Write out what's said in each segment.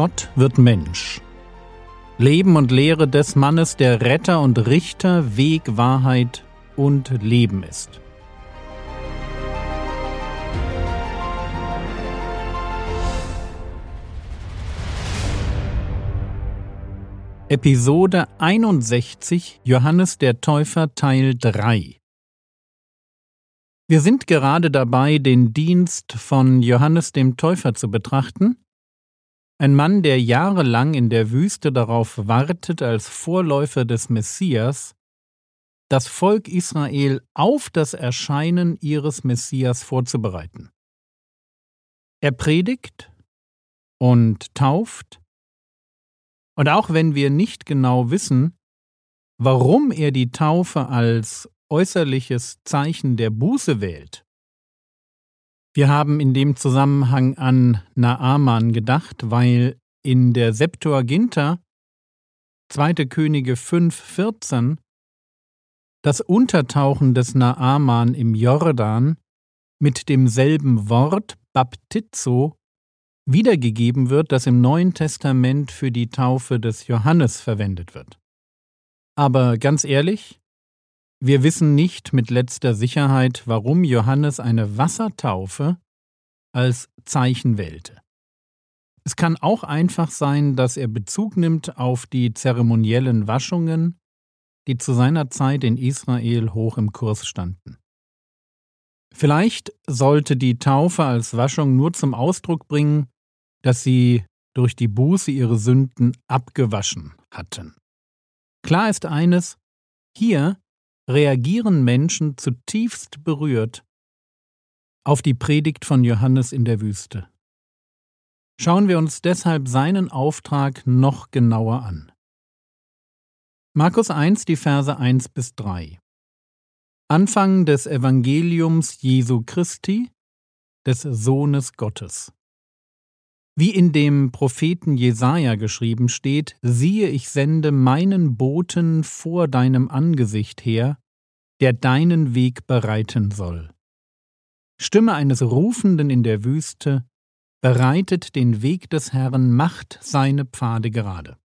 Gott wird Mensch. Leben und Lehre des Mannes, der Retter und Richter, Weg, Wahrheit und Leben ist. Episode 61 Johannes der Täufer Teil 3 Wir sind gerade dabei, den Dienst von Johannes dem Täufer zu betrachten ein Mann, der jahrelang in der Wüste darauf wartet, als Vorläufer des Messias, das Volk Israel auf das Erscheinen ihres Messias vorzubereiten. Er predigt und tauft, und auch wenn wir nicht genau wissen, warum er die Taufe als äußerliches Zeichen der Buße wählt, wir haben in dem Zusammenhang an Naaman gedacht, weil in der Septuaginta 2. Könige 5,14 das Untertauchen des Naaman im Jordan mit demselben Wort Baptizo wiedergegeben wird, das im Neuen Testament für die Taufe des Johannes verwendet wird. Aber ganz ehrlich, wir wissen nicht mit letzter Sicherheit, warum Johannes eine Wassertaufe als Zeichen wählte. Es kann auch einfach sein, dass er Bezug nimmt auf die zeremoniellen Waschungen, die zu seiner Zeit in Israel hoch im Kurs standen. Vielleicht sollte die Taufe als Waschung nur zum Ausdruck bringen, dass sie durch die Buße ihre Sünden abgewaschen hatten. Klar ist eines, hier reagieren Menschen zutiefst berührt auf die Predigt von Johannes in der Wüste. Schauen wir uns deshalb seinen Auftrag noch genauer an. Markus 1, die Verse 1 bis 3. Anfang des Evangeliums Jesu Christi, des Sohnes Gottes. Wie in dem Propheten Jesaja geschrieben steht: Siehe, ich sende meinen Boten vor deinem Angesicht her, der deinen Weg bereiten soll. Stimme eines Rufenden in der Wüste, bereitet den Weg des Herrn, macht seine Pfade gerade.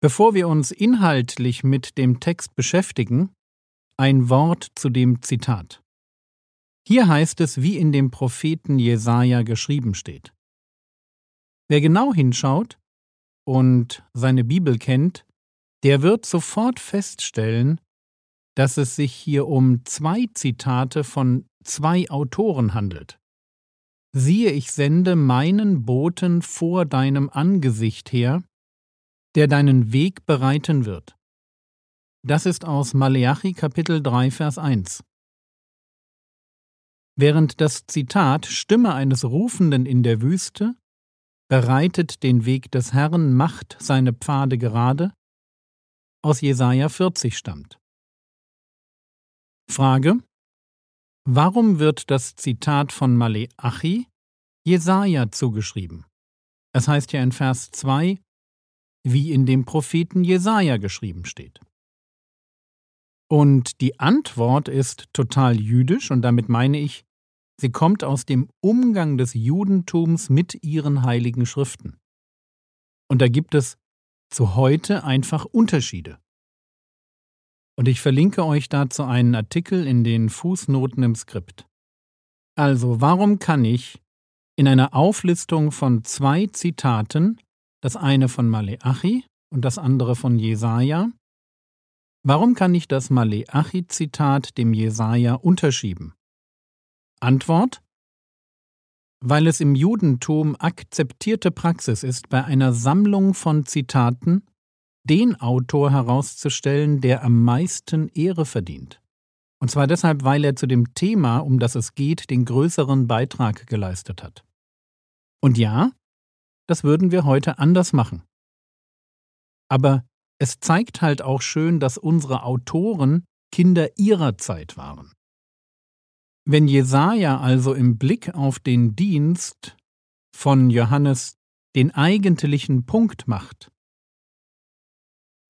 Bevor wir uns inhaltlich mit dem Text beschäftigen, ein Wort zu dem Zitat. Hier heißt es, wie in dem Propheten Jesaja geschrieben steht. Wer genau hinschaut und seine Bibel kennt, der wird sofort feststellen, dass es sich hier um zwei Zitate von zwei Autoren handelt. Siehe, ich sende meinen Boten vor deinem Angesicht her, der deinen Weg bereiten wird. Das ist aus Maleachi Kapitel 3 Vers 1. Während das Zitat Stimme eines Rufenden in der Wüste bereitet den Weg des Herrn, macht seine Pfade gerade, aus Jesaja 40 stammt. Frage: Warum wird das Zitat von Maleachi Jesaja zugeschrieben? Es heißt ja in Vers 2, wie in dem Propheten Jesaja geschrieben steht. Und die Antwort ist total jüdisch und damit meine ich, sie kommt aus dem Umgang des Judentums mit ihren heiligen Schriften. Und da gibt es zu heute einfach Unterschiede. Und ich verlinke euch dazu einen Artikel in den Fußnoten im Skript. Also, warum kann ich in einer Auflistung von zwei Zitaten, das eine von Maleachi und das andere von Jesaja, Warum kann ich das Maleachi-Zitat dem Jesaja unterschieben? Antwort: Weil es im Judentum akzeptierte Praxis ist, bei einer Sammlung von Zitaten den Autor herauszustellen, der am meisten Ehre verdient. Und zwar deshalb, weil er zu dem Thema, um das es geht, den größeren Beitrag geleistet hat. Und ja, das würden wir heute anders machen. Aber es zeigt halt auch schön, dass unsere Autoren Kinder ihrer Zeit waren. Wenn Jesaja also im Blick auf den Dienst von Johannes den eigentlichen Punkt macht,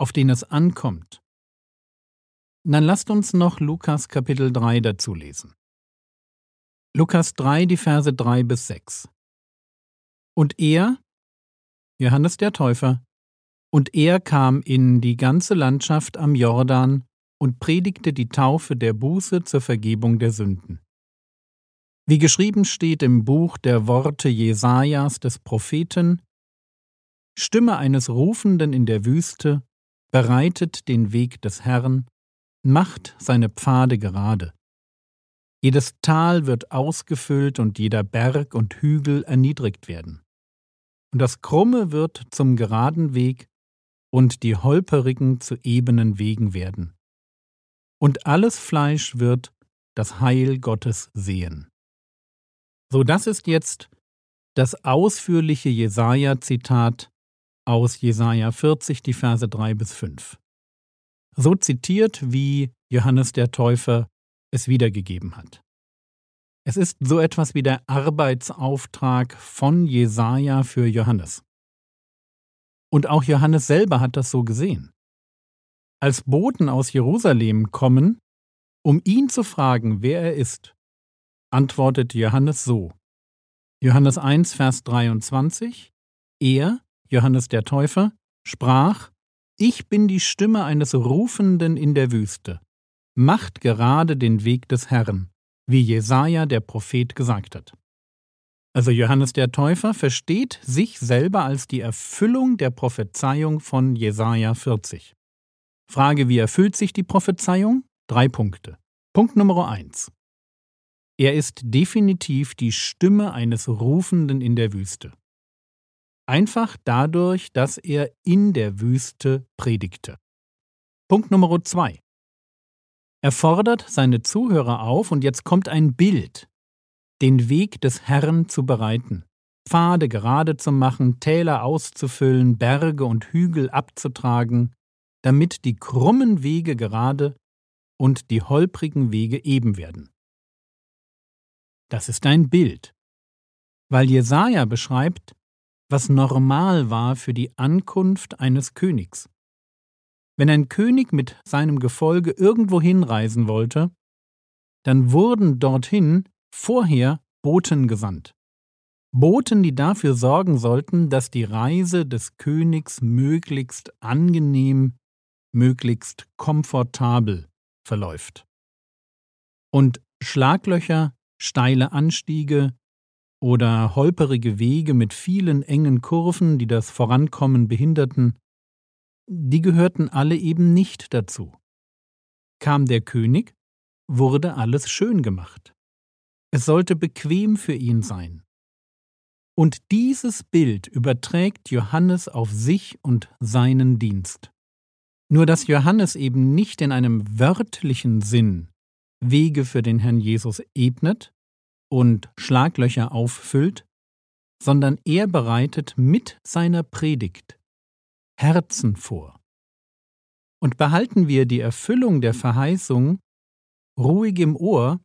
auf den es ankommt, dann lasst uns noch Lukas Kapitel 3 dazu lesen. Lukas 3, die Verse 3 bis 6. Und er, Johannes der Täufer, und er kam in die ganze Landschaft am Jordan und predigte die Taufe der Buße zur Vergebung der Sünden. Wie geschrieben steht im Buch der Worte Jesajas des Propheten, Stimme eines Rufenden in der Wüste, bereitet den Weg des Herrn, macht seine Pfade gerade. Jedes Tal wird ausgefüllt und jeder Berg und Hügel erniedrigt werden. Und das Krumme wird zum geraden Weg und die holperigen zu ebenen Wegen werden. Und alles Fleisch wird das Heil Gottes sehen. So, das ist jetzt das ausführliche Jesaja-Zitat aus Jesaja 40, die Verse 3 bis 5. So zitiert, wie Johannes der Täufer es wiedergegeben hat. Es ist so etwas wie der Arbeitsauftrag von Jesaja für Johannes. Und auch Johannes selber hat das so gesehen. Als Boten aus Jerusalem kommen, um ihn zu fragen, wer er ist, antwortet Johannes so. Johannes 1, Vers 23 Er, Johannes der Täufer, sprach, Ich bin die Stimme eines Rufenden in der Wüste. Macht gerade den Weg des Herrn, wie Jesaja der Prophet gesagt hat. Also Johannes der Täufer versteht sich selber als die Erfüllung der Prophezeiung von Jesaja 40. Frage, wie erfüllt sich die Prophezeiung? Drei Punkte. Punkt Nummer eins. Er ist definitiv die Stimme eines Rufenden in der Wüste. Einfach dadurch, dass er in der Wüste predigte. Punkt Nummer zwei. Er fordert seine Zuhörer auf, und jetzt kommt ein Bild, den Weg des Herrn zu bereiten, Pfade gerade zu machen, Täler auszufüllen, Berge und Hügel abzutragen, damit die krummen Wege gerade und die holprigen Wege eben werden. Das ist ein Bild, weil Jesaja beschreibt, was normal war für die Ankunft eines Königs. Wenn ein König mit seinem Gefolge irgendwo hinreisen wollte, dann wurden dorthin vorher Boten gesandt. Boten, die dafür sorgen sollten, dass die Reise des Königs möglichst angenehm, möglichst komfortabel verläuft. Und Schlaglöcher, steile Anstiege, oder holperige Wege mit vielen engen Kurven, die das Vorankommen behinderten, die gehörten alle eben nicht dazu. Kam der König, wurde alles schön gemacht. Es sollte bequem für ihn sein. Und dieses Bild überträgt Johannes auf sich und seinen Dienst. Nur dass Johannes eben nicht in einem wörtlichen Sinn Wege für den Herrn Jesus ebnet, und Schlaglöcher auffüllt, sondern er bereitet mit seiner Predigt Herzen vor. Und behalten wir die Erfüllung der Verheißung ruhig im Ohr,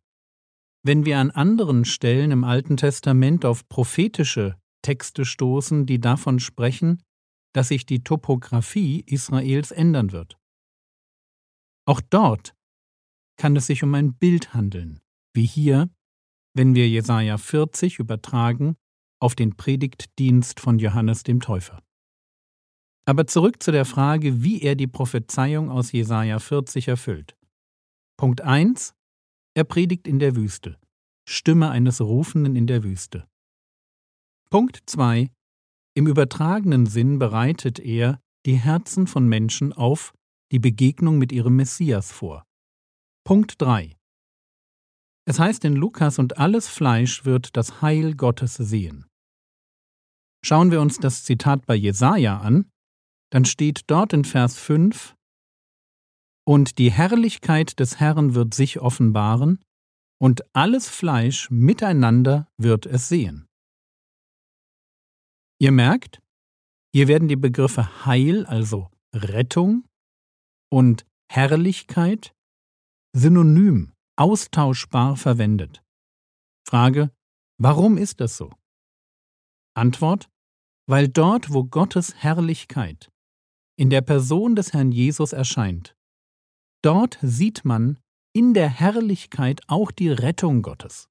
wenn wir an anderen Stellen im Alten Testament auf prophetische Texte stoßen, die davon sprechen, dass sich die Topographie Israels ändern wird. Auch dort kann es sich um ein Bild handeln, wie hier wenn wir Jesaja 40 übertragen auf den Predigtdienst von Johannes dem Täufer. Aber zurück zu der Frage, wie er die Prophezeiung aus Jesaja 40 erfüllt. Punkt 1. Er predigt in der Wüste. Stimme eines Rufenden in der Wüste. Punkt 2. Im übertragenen Sinn bereitet er die Herzen von Menschen auf die Begegnung mit ihrem Messias vor. Punkt 3. Es heißt in Lukas, und alles Fleisch wird das Heil Gottes sehen. Schauen wir uns das Zitat bei Jesaja an, dann steht dort in Vers 5, Und die Herrlichkeit des Herrn wird sich offenbaren, und alles Fleisch miteinander wird es sehen. Ihr merkt, hier werden die Begriffe Heil, also Rettung, und Herrlichkeit synonym austauschbar verwendet. Frage, warum ist das so? Antwort, weil dort, wo Gottes Herrlichkeit in der Person des Herrn Jesus erscheint, dort sieht man in der Herrlichkeit auch die Rettung Gottes.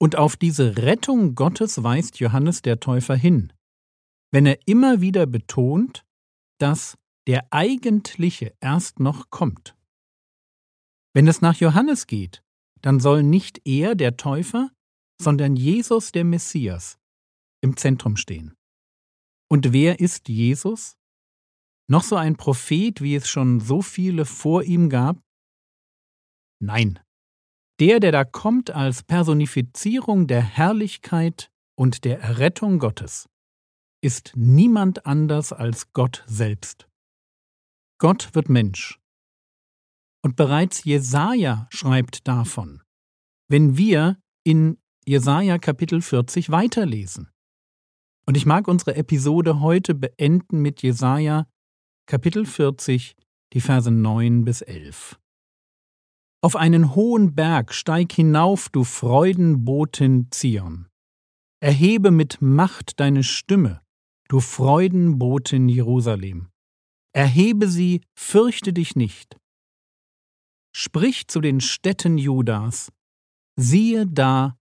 Und auf diese Rettung Gottes weist Johannes der Täufer hin, wenn er immer wieder betont, dass der Eigentliche erst noch kommt. Wenn es nach Johannes geht, dann soll nicht er, der Täufer, sondern Jesus, der Messias, im Zentrum stehen. Und wer ist Jesus? Noch so ein Prophet, wie es schon so viele vor ihm gab? Nein. Der, der da kommt als Personifizierung der Herrlichkeit und der Errettung Gottes, ist niemand anders als Gott selbst. Gott wird Mensch. Und bereits Jesaja schreibt davon, wenn wir in Jesaja Kapitel 40 weiterlesen. Und ich mag unsere Episode heute beenden mit Jesaja Kapitel 40, die Verse 9 bis 11. Auf einen hohen Berg steig hinauf, du Freudenbotin Zion. Erhebe mit Macht deine Stimme, du Freudenbotin Jerusalem. Erhebe sie, fürchte dich nicht. Sprich zu den Städten Judas, siehe da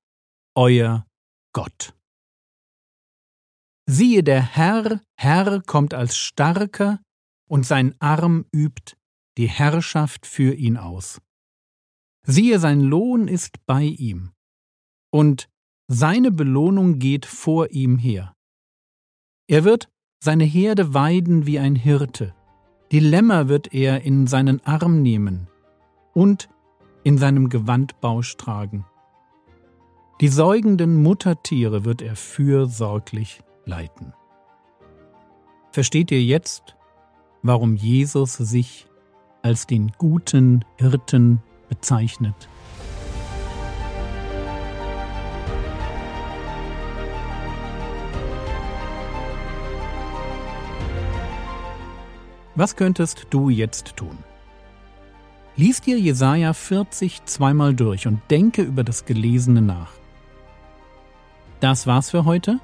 euer Gott. Siehe, der Herr, Herr kommt als Starker, und sein Arm übt die Herrschaft für ihn aus. Siehe, sein Lohn ist bei ihm, und seine Belohnung geht vor ihm her. Er wird seine Herde weiden wie ein Hirte, die Lämmer wird er in seinen Arm nehmen und in seinem Gewandbausch tragen. Die säugenden Muttertiere wird er fürsorglich leiten. Versteht ihr jetzt, warum Jesus sich als den guten Hirten bezeichnet. Was könntest du jetzt tun? Lies dir Jesaja 40 zweimal durch und denke über das Gelesene nach. Das war's für heute.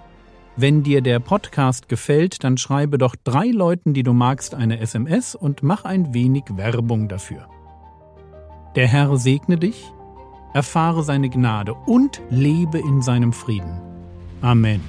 Wenn dir der Podcast gefällt, dann schreibe doch drei Leuten, die du magst, eine SMS und mach ein wenig Werbung dafür. Der Herr segne dich, erfahre seine Gnade und lebe in seinem Frieden. Amen.